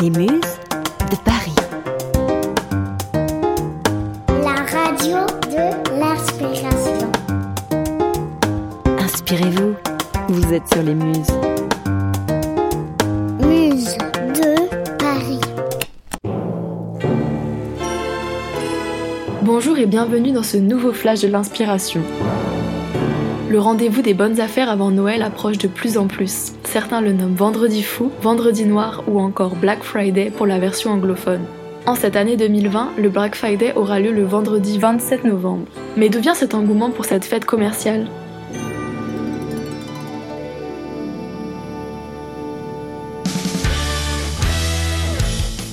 Les Muses de Paris. La radio de l'inspiration. Inspirez-vous, vous êtes sur les Muses. Muse de Paris. Bonjour et bienvenue dans ce nouveau flash de l'inspiration. Le rendez-vous des bonnes affaires avant Noël approche de plus en plus. Certains le nomment Vendredi fou, Vendredi noir ou encore Black Friday pour la version anglophone. En cette année 2020, le Black Friday aura lieu le vendredi 27 novembre. Mais d'où vient cet engouement pour cette fête commerciale?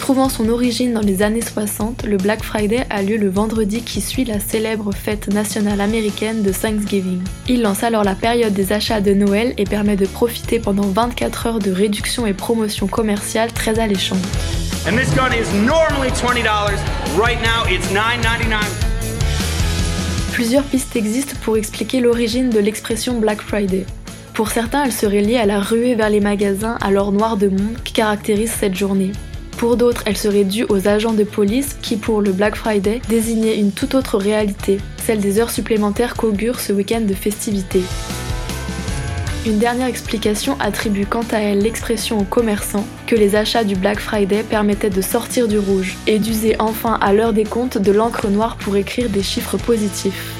Trouvant son origine dans les années 60, le Black Friday a lieu le vendredi qui suit la célèbre fête nationale américaine de Thanksgiving. Il lance alors la période des achats de Noël et permet de profiter pendant 24 heures de réductions et promotions commerciales très alléchantes. And this gun is normally $20. Right now, it's $9.99. Plusieurs pistes existent pour expliquer l'origine de l'expression Black Friday. Pour certains, elle serait liée à la ruée vers les magasins à l'or noir de monde qui caractérise cette journée. Pour d'autres, elle serait due aux agents de police qui, pour le Black Friday, désignaient une toute autre réalité, celle des heures supplémentaires qu'augure ce week-end de festivités. Une dernière explication attribue quant à elle l'expression aux commerçants que les achats du Black Friday permettaient de sortir du rouge et d'user enfin à l'heure des comptes de l'encre noire pour écrire des chiffres positifs.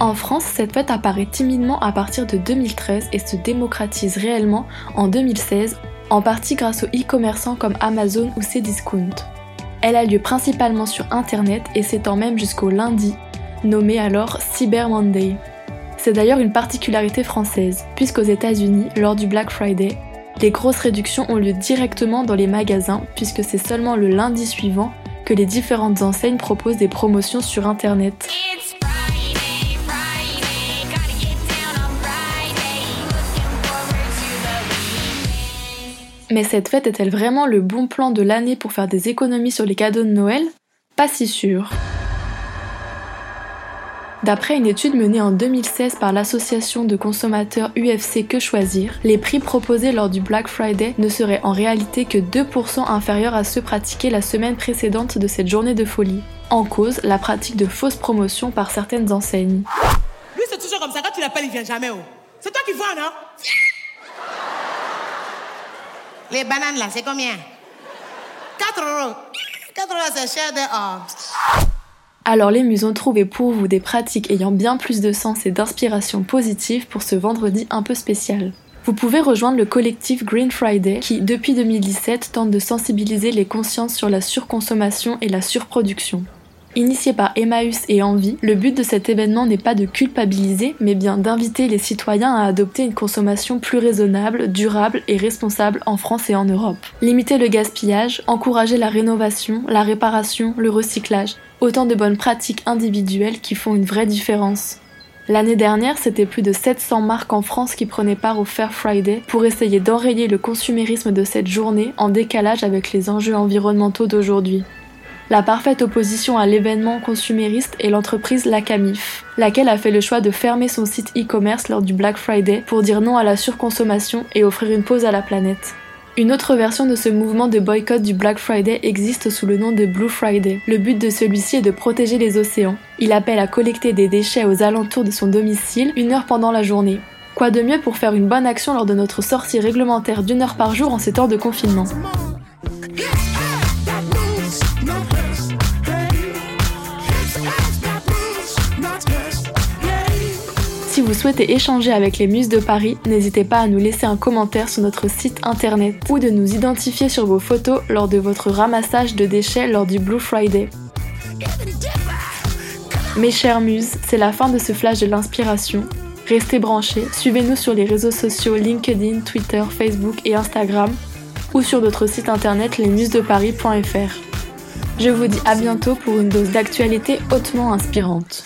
En France, cette fête apparaît timidement à partir de 2013 et se démocratise réellement en 2016, en partie grâce aux e-commerçants comme Amazon ou Cdiscount. Elle a lieu principalement sur Internet et s'étend même jusqu'au lundi, nommé alors Cyber Monday. C'est d'ailleurs une particularité française, puisqu'aux États-Unis, lors du Black Friday, les grosses réductions ont lieu directement dans les magasins, puisque c'est seulement le lundi suivant que les différentes enseignes proposent des promotions sur Internet. Mais cette fête est-elle vraiment le bon plan de l'année pour faire des économies sur les cadeaux de Noël? Pas si sûr. D'après une étude menée en 2016 par l'association de consommateurs UFC Que Choisir, les prix proposés lors du Black Friday ne seraient en réalité que 2% inférieurs à ceux pratiqués la semaine précédente de cette journée de folie. En cause, la pratique de fausses promotions par certaines enseignes. Lui, c'est toujours comme ça. Quand tu l'appelles, il vient jamais. Oh. C'est toi qui vois, non? Les bananes, là, c'est combien? 4 euros. 4 euros, c'est cher de... Oh. Alors les muses ont trouvé pour vous des pratiques ayant bien plus de sens et d'inspiration positive pour ce vendredi un peu spécial. Vous pouvez rejoindre le collectif Green Friday qui, depuis 2017, tente de sensibiliser les consciences sur la surconsommation et la surproduction. Initié par Emmaüs et Envie, le but de cet événement n'est pas de culpabiliser, mais bien d'inviter les citoyens à adopter une consommation plus raisonnable, durable et responsable en France et en Europe. Limiter le gaspillage, encourager la rénovation, la réparation, le recyclage, autant de bonnes pratiques individuelles qui font une vraie différence. L'année dernière, c'était plus de 700 marques en France qui prenaient part au Fair Friday pour essayer d'enrayer le consumérisme de cette journée en décalage avec les enjeux environnementaux d'aujourd'hui. La parfaite opposition à l'événement consumériste est l'entreprise Lacamif, laquelle a fait le choix de fermer son site e-commerce lors du Black Friday pour dire non à la surconsommation et offrir une pause à la planète. Une autre version de ce mouvement de boycott du Black Friday existe sous le nom de Blue Friday. Le but de celui-ci est de protéger les océans. Il appelle à collecter des déchets aux alentours de son domicile une heure pendant la journée. Quoi de mieux pour faire une bonne action lors de notre sortie réglementaire d'une heure par jour en ces temps de confinement? Si vous souhaitez échanger avec les Muses de Paris, n'hésitez pas à nous laisser un commentaire sur notre site internet ou de nous identifier sur vos photos lors de votre ramassage de déchets lors du Blue Friday. Mes chères muses, c'est la fin de ce flash de l'inspiration. Restez branchés, suivez-nous sur les réseaux sociaux LinkedIn, Twitter, Facebook et Instagram ou sur notre site internet lesmusesdeparis.fr. Je vous dis à bientôt pour une dose d'actualité hautement inspirante.